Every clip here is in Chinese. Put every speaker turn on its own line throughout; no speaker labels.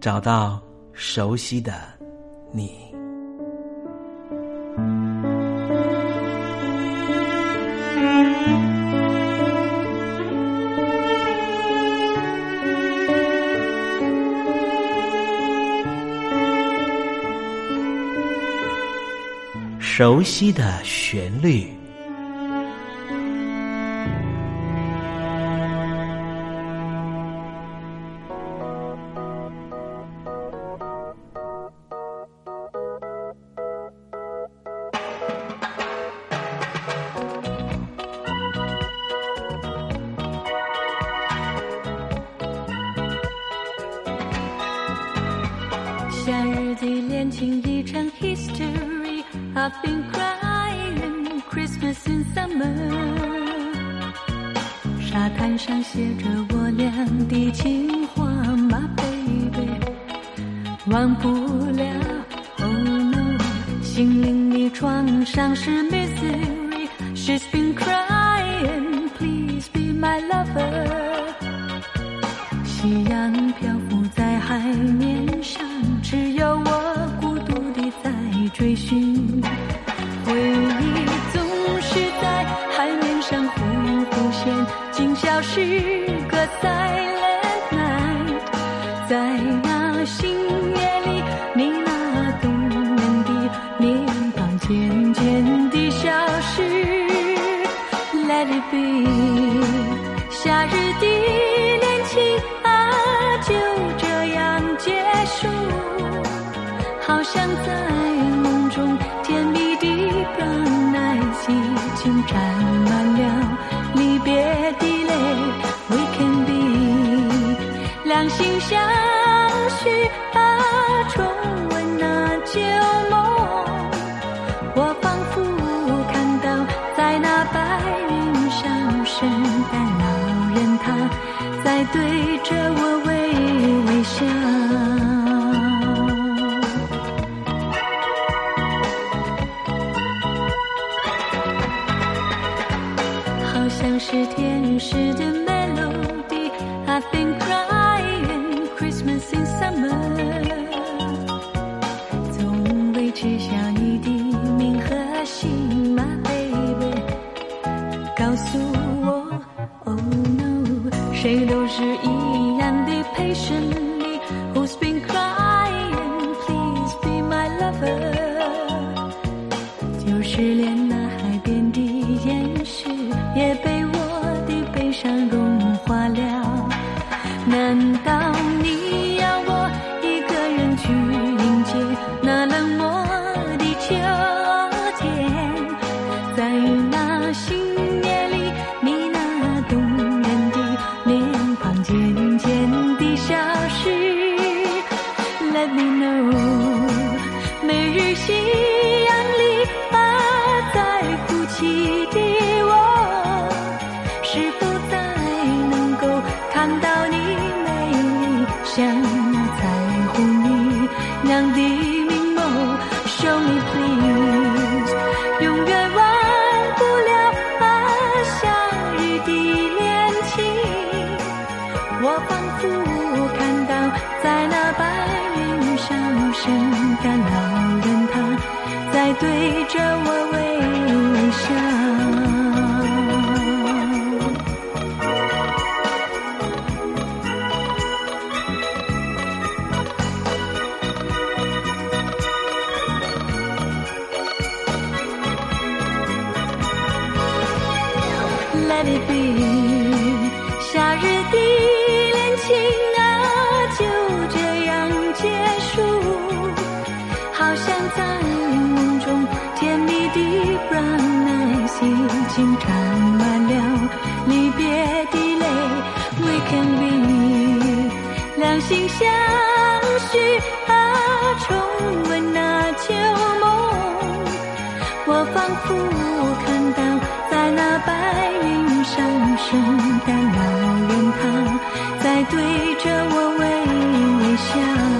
找到熟悉的你，熟悉的旋律。
Since summer，沙滩上写着我俩的情话。My baby，忘不了。Oh no，心灵的创伤是 misery。She's been crying. Please be my lover。夕阳漂浮在海面上，只有我孤独地在追寻。是个 silent night，在那星夜里，你那动人的脸庞渐渐地消失。Let it be，夏日的恋情啊，就这样结束，好像在梦中甜蜜的 b r o w n 已经沾满。对着我微微笑。我仿佛看到，在那白云上，圣诞老人他在对着我微笑。已经沾满了离别的泪。We can be，两心相许啊，重温那旧梦。我仿佛看到，在那白云上，圣诞老人他在对着我微微笑。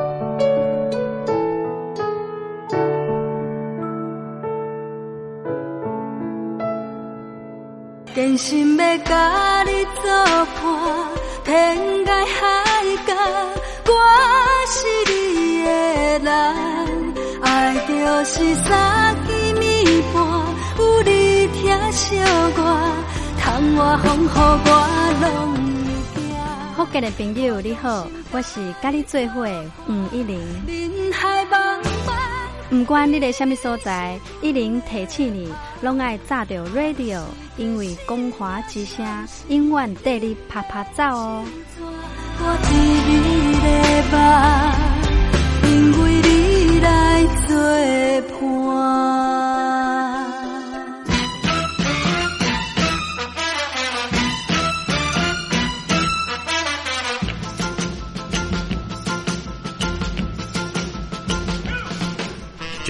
真心要甲你作伴，天涯海角，我是你的人，爱就是三更暝半，有你疼惜我，窗外风雨我拢会惊。
福建的朋友你好，我是甲你做伙的吴一玲。不管你在什么所在，一零提起你，拢爱炸着 radio，因为光华之声永远带你啪啪走哦。
我伫你的梦，因为你来作伴。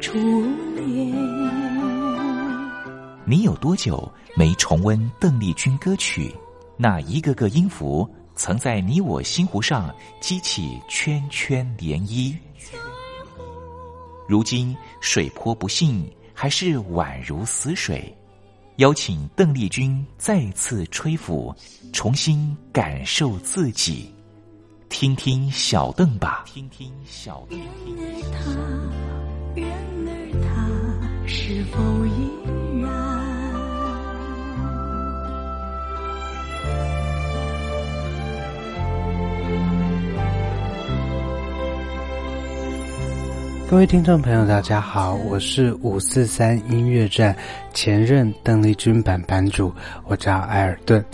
初恋。
你有多久没重温邓丽君歌曲？那一个个音符，曾在你我心湖上激起圈圈涟漪。如今水波不兴，还是宛如死水。邀请邓丽君再次吹拂，重新感受自己。听听小邓吧。听听小邓。
然而他，是否依然？
各位听众朋友，大家好，我是五四三音乐站前任邓丽君版版主，我叫埃尔顿。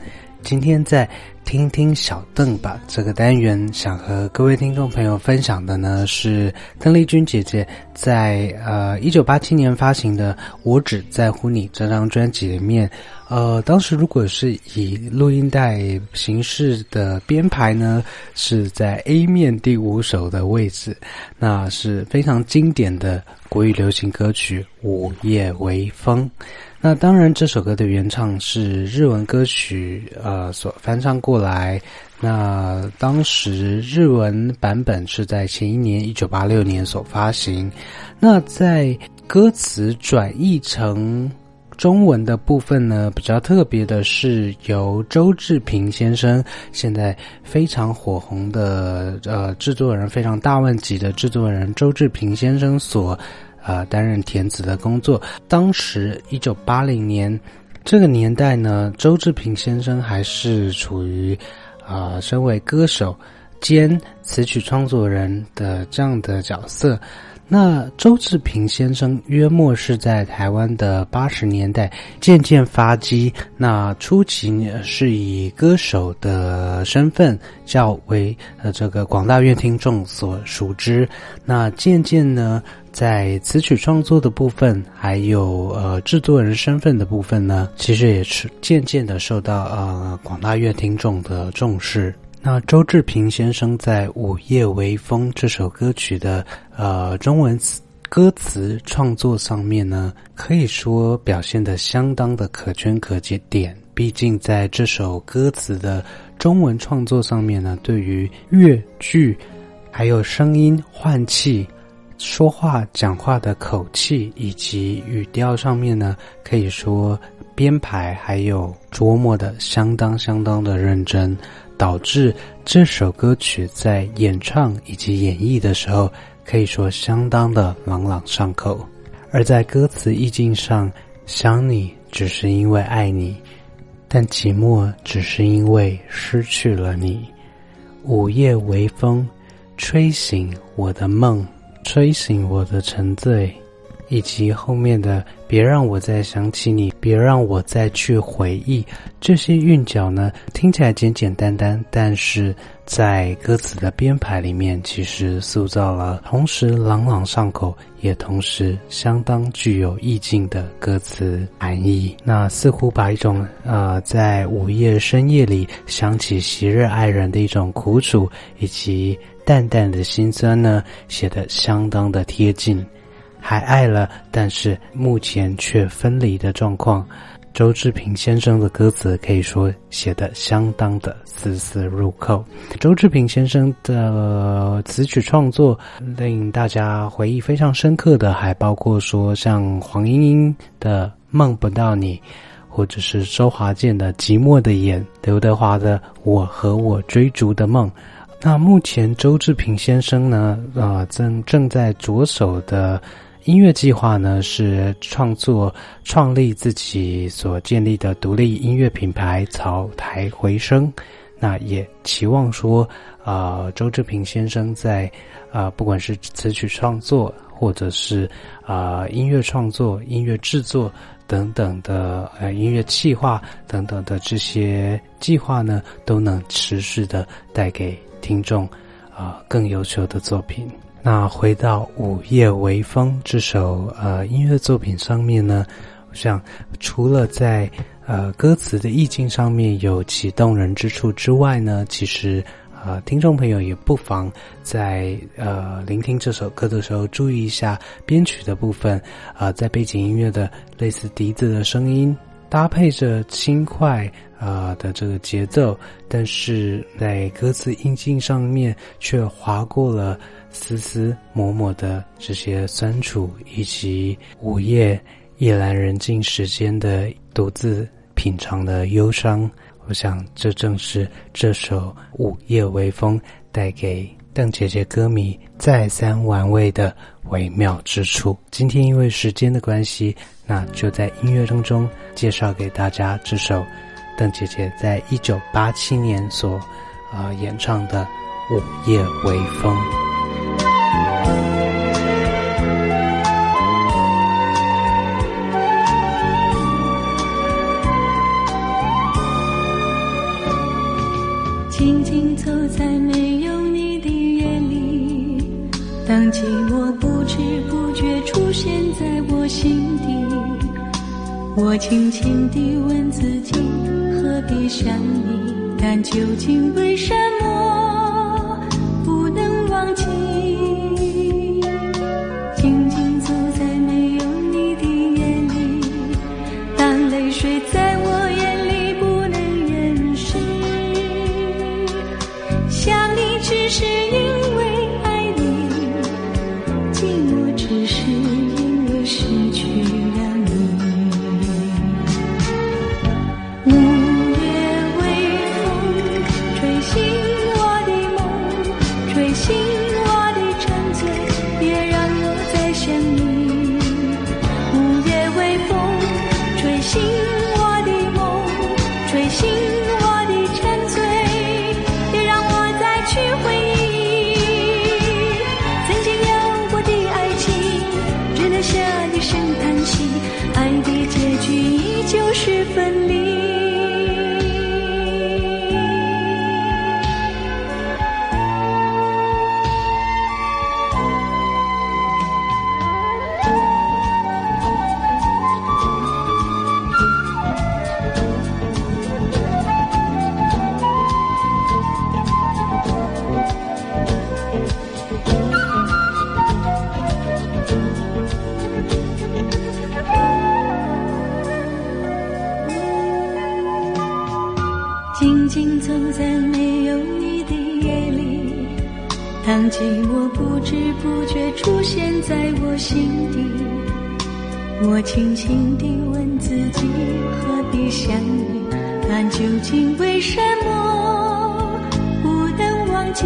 今天在。听听小邓吧，这个单元想和各位听众朋友分享的呢是邓丽君姐姐在呃一九八七年发行的《我只在乎你》这张专辑里面，呃，当时如果是以录音带形式的编排呢，是在 A 面第五首的位置，那是非常经典的国语流行歌曲《午夜微风》。那当然，这首歌的原唱是日文歌曲，呃，所翻唱过来。那当时日文版本是在前一年一九八六年所发行。那在歌词转译成中文的部分呢，比较特别的是由周志平先生，现在非常火红的呃制作人，非常大问级的制作人周志平先生所呃担任填词的工作。当时一九八零年这个年代呢，周志平先生还是处于。啊，身为歌手兼词曲创作人的这样的角色，那周志平先生约莫是在台湾的八十年代渐渐发迹。那初期呢，是以歌手的身份较为呃这个广大乐听众所熟知。那渐渐呢，在词曲创作的部分，还有呃制作人身份的部分呢，其实也是渐渐的受到呃广大乐听众的重视。那周志平先生在《午夜微风》这首歌曲的呃中文词歌词创作上面呢，可以说表现的相当的可圈可点。毕竟在这首歌词的中文创作上面呢，对于乐句还有声音换气。说话讲话的口气以及语调上面呢，可以说编排还有琢磨的相当相当的认真，导致这首歌曲在演唱以及演绎的时候，可以说相当的朗朗上口。而在歌词意境上，想你只是因为爱你，但寂寞只是因为失去了你。午夜微风，吹醒我的梦。吹醒我的沉醉，以及后面的“别让我再想起你，别让我再去回忆”这些韵脚呢，听起来简简单单，但是在歌词的编排里面，其实塑造了同时朗朗上口，也同时相当具有意境的歌词含义。那似乎把一种呃，在午夜深夜里想起昔日爱人的一种苦楚，以及。淡淡的心酸呢，写得相当的贴近，还爱了，但是目前却分离的状况。周志平先生的歌词可以说写得相当的丝丝入扣。周志平先生的词曲创作令大家回忆非常深刻的，还包括说像黄莺莺的《梦不到你》，或者是周华健的《寂寞的眼》，刘德华的《我和我追逐的梦》。那目前周志平先生呢，呃，正正在着手的音乐计划呢，是创作创立自己所建立的独立音乐品牌草台回声。那也期望说，呃，周志平先生在啊，不管是词曲创作，或者是啊音乐创作、音乐制作等等的呃音乐计划等等的这些计划呢，都能持续的带给。听众，啊，更优秀的作品。那回到《午夜微风》这首呃音乐作品上面呢，我想除了在呃歌词的意境上面有其动人之处之外呢，其实啊听众朋友也不妨在呃聆听这首歌的时候注意一下编曲的部分啊，在背景音乐的类似笛子的声音。搭配着轻快啊的这个节奏，但是在歌词音境上面却划过了丝丝抹抹的这些酸楚，以及午夜夜阑人静时间的独自品尝的忧伤。我想，这正是这首《午夜微风》带给邓姐姐歌迷再三玩味的微妙之处。今天因为时间的关系。那就在音乐当中介绍给大家这首邓姐姐在一九八七年所啊演唱的《午夜微风》。
静静走在每，当寂寞不知不觉出现在我心底。我轻轻地问自己，何必想你？但究竟为什么相遇但究竟为什么不能忘记？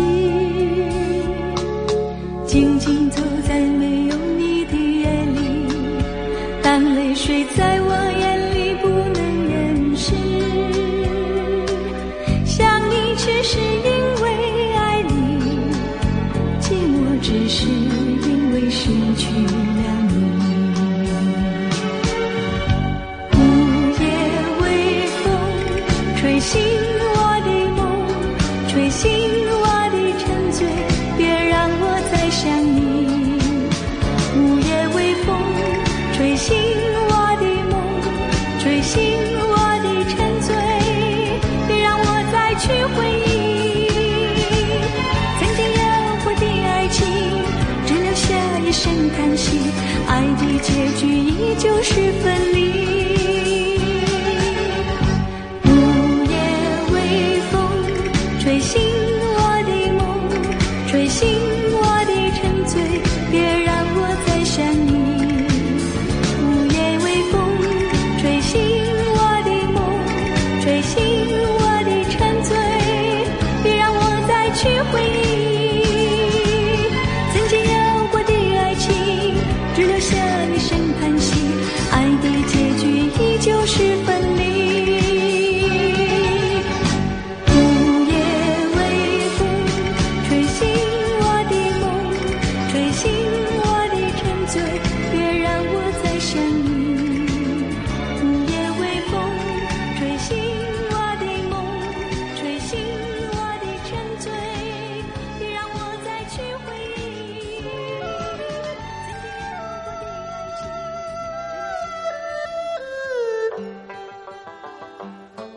静静走在没有许依旧是分离。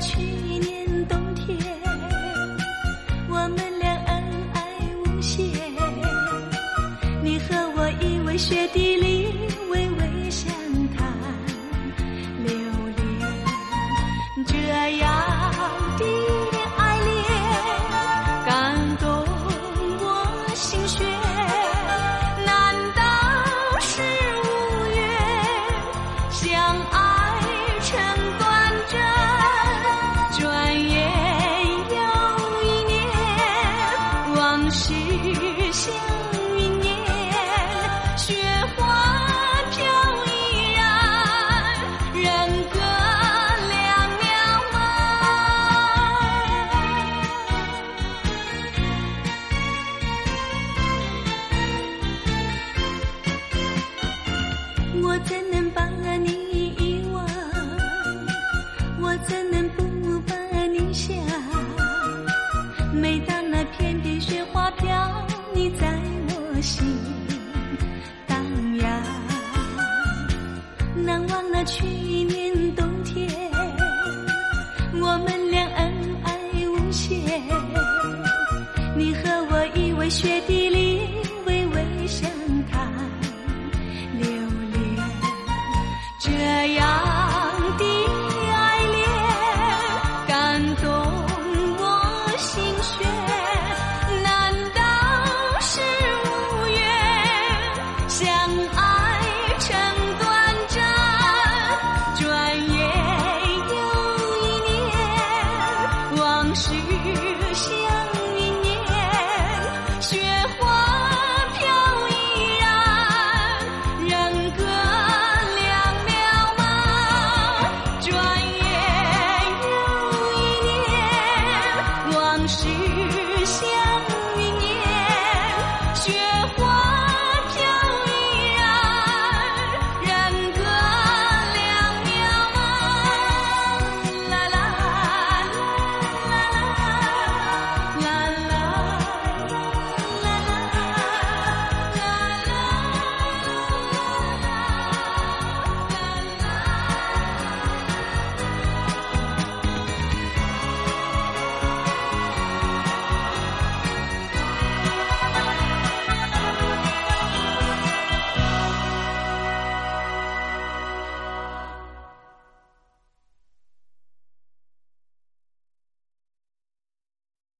去年冬天，我们俩恩爱无限。你和我依偎雪地里，能把